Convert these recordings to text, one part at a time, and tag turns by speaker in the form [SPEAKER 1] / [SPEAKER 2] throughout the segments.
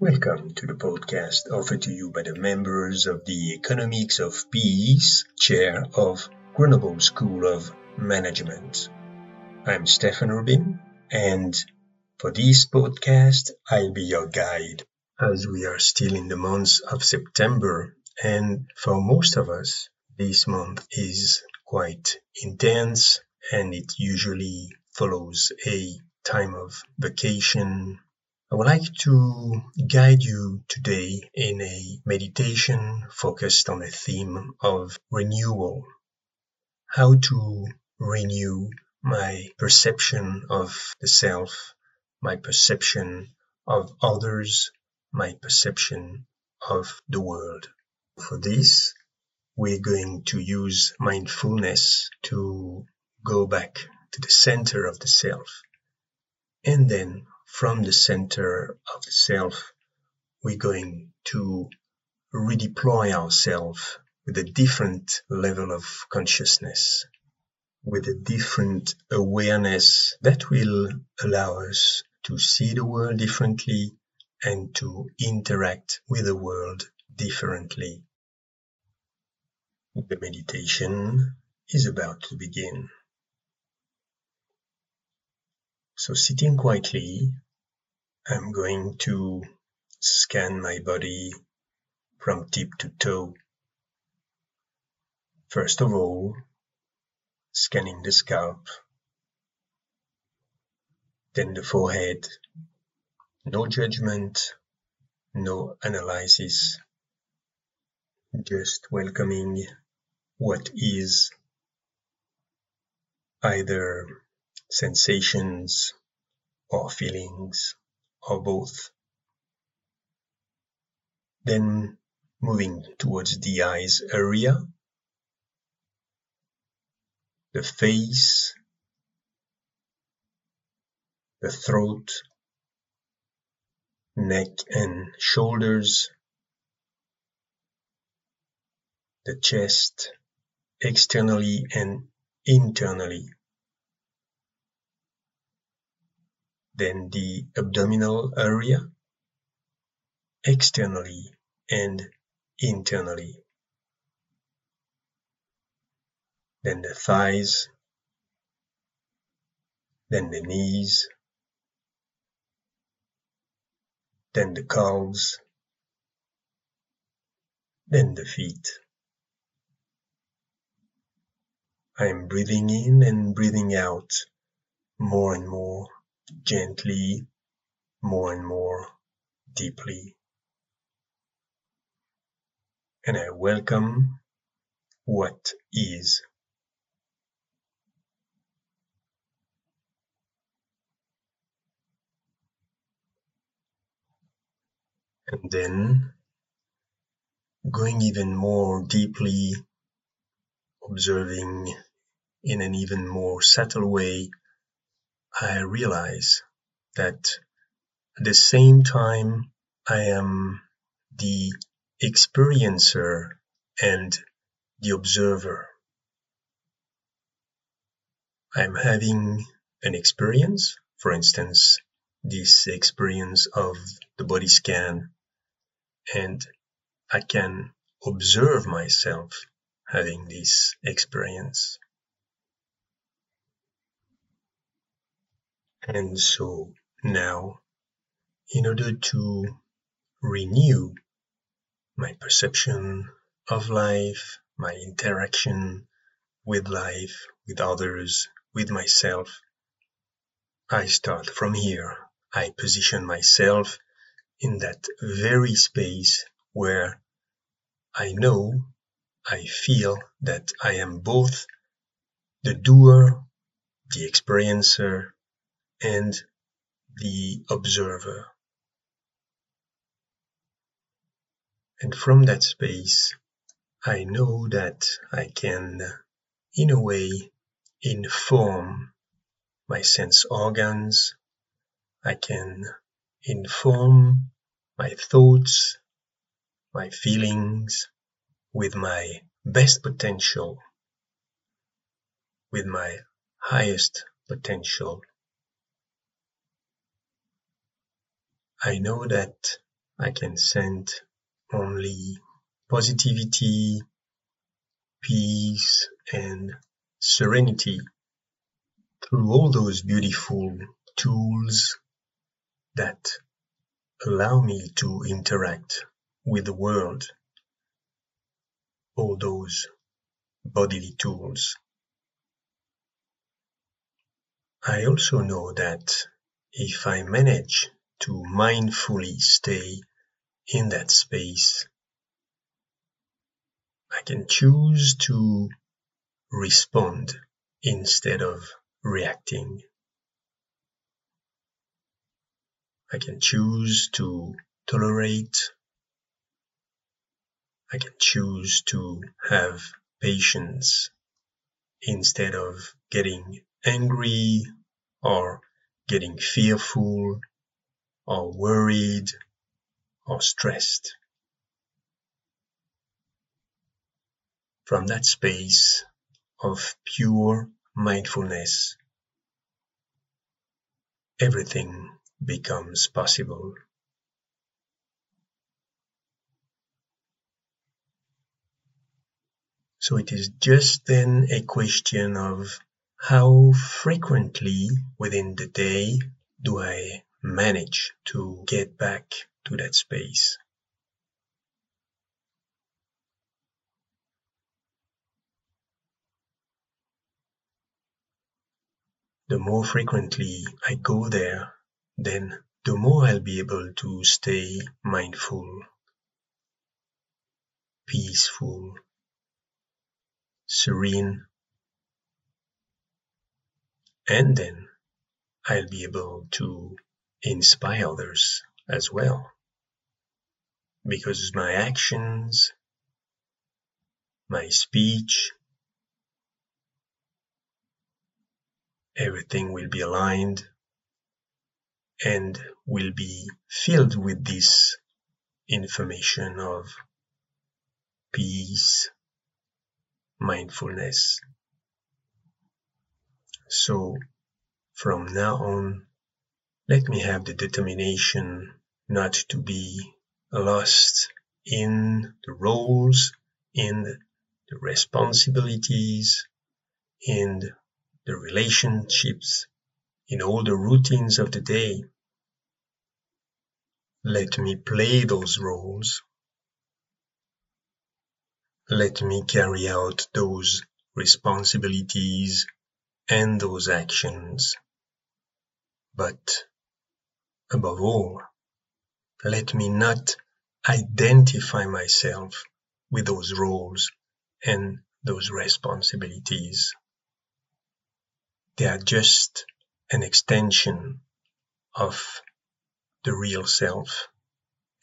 [SPEAKER 1] Welcome to the podcast offered to you by the members of the Economics of Peace chair of Grenoble School of Management. I'm Stefan Rubin, and for this podcast, I'll be your guide as we are still in the month of September, and for most of us, this month is quite intense and it usually follows a time of vacation. I would like to guide you today in a meditation focused on the theme of renewal. How to renew my perception of the self, my perception of others, my perception of the world. For this, we're going to use mindfulness to go back to the center of the self. And then from the center of the self, we're going to redeploy ourselves with a different level of consciousness, with a different awareness that will allow us to see the world differently and to interact with the world differently. The meditation is about to begin. So sitting quietly, I'm going to scan my body from tip to toe. First of all, scanning the scalp, then the forehead. No judgment, no analysis, just welcoming what is either sensations or feelings or both. Then moving towards the eyes area, the face, the throat, neck and shoulders, the chest, externally and internally. Then the abdominal area, externally and internally. Then the thighs, then the knees, then the calves, then the feet. I am breathing in and breathing out more and more gently, more and more deeply. And I welcome what is. And then going even more deeply, observing in an even more subtle way I realize that at the same time I am the experiencer and the observer. I'm having an experience, for instance, this experience of the body scan, and I can observe myself having this experience. And so now, in order to renew my perception of life, my interaction with life, with others, with myself, I start from here. I position myself in that very space where I know, I feel that I am both the doer, the experiencer, and the observer. And from that space, I know that I can, in a way, inform my sense organs. I can inform my thoughts, my feelings with my best potential, with my highest potential. I know that I can send only positivity, peace, and serenity through all those beautiful tools that allow me to interact with the world, all those bodily tools. I also know that if I manage to mindfully stay in that space, I can choose to respond instead of reacting. I can choose to tolerate. I can choose to have patience instead of getting angry or getting fearful or worried or stressed. From that space of pure mindfulness, everything becomes possible. So it is just then a question of how frequently within the day do I manage to get back to that space? The more frequently I go there, then the more I'll be able to stay mindful, peaceful, serene, and then I'll be able to inspire others as well. Because my actions, my speech, everything will be aligned and will be filled with this information of peace, mindfulness. So from now on, let me have the determination not to be lost in the roles, in the responsibilities, in the relationships, in all the routines of the day. Let me play those roles. Let me carry out those responsibilities and those actions. But above all, let me not identify myself with those roles and those responsibilities. They are just an extension of the real self.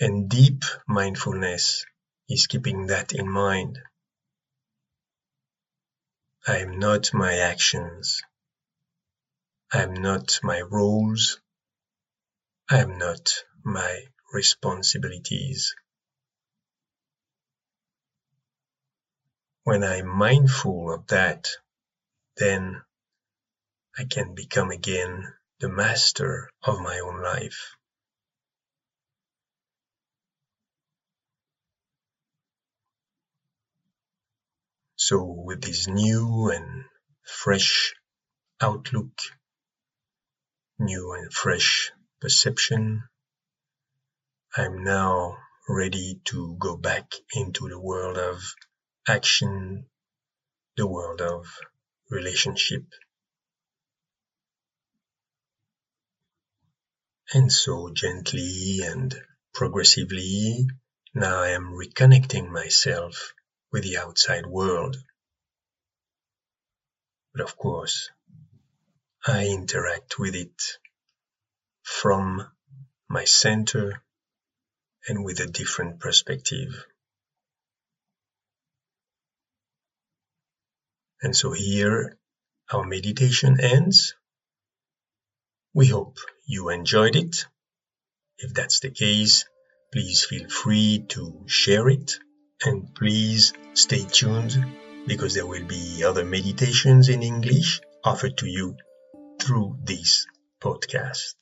[SPEAKER 1] And deep mindfulness is keeping that in mind. I am not my actions. I am not my roles. I am not my responsibilities. When I'm mindful of that, then I can become again the master of my own life. So with this new and fresh outlook, new and fresh perception, I'm now ready to go back into the world of action, the world of relationship, And so gently and progressively, now I am reconnecting myself with the outside world. But of course, I interact with it from my center and with a different perspective. And so here our meditation ends we hope you enjoyed it. If that's the case, please feel free to share it and please stay tuned because there will be other meditations in English offered to you through this podcast.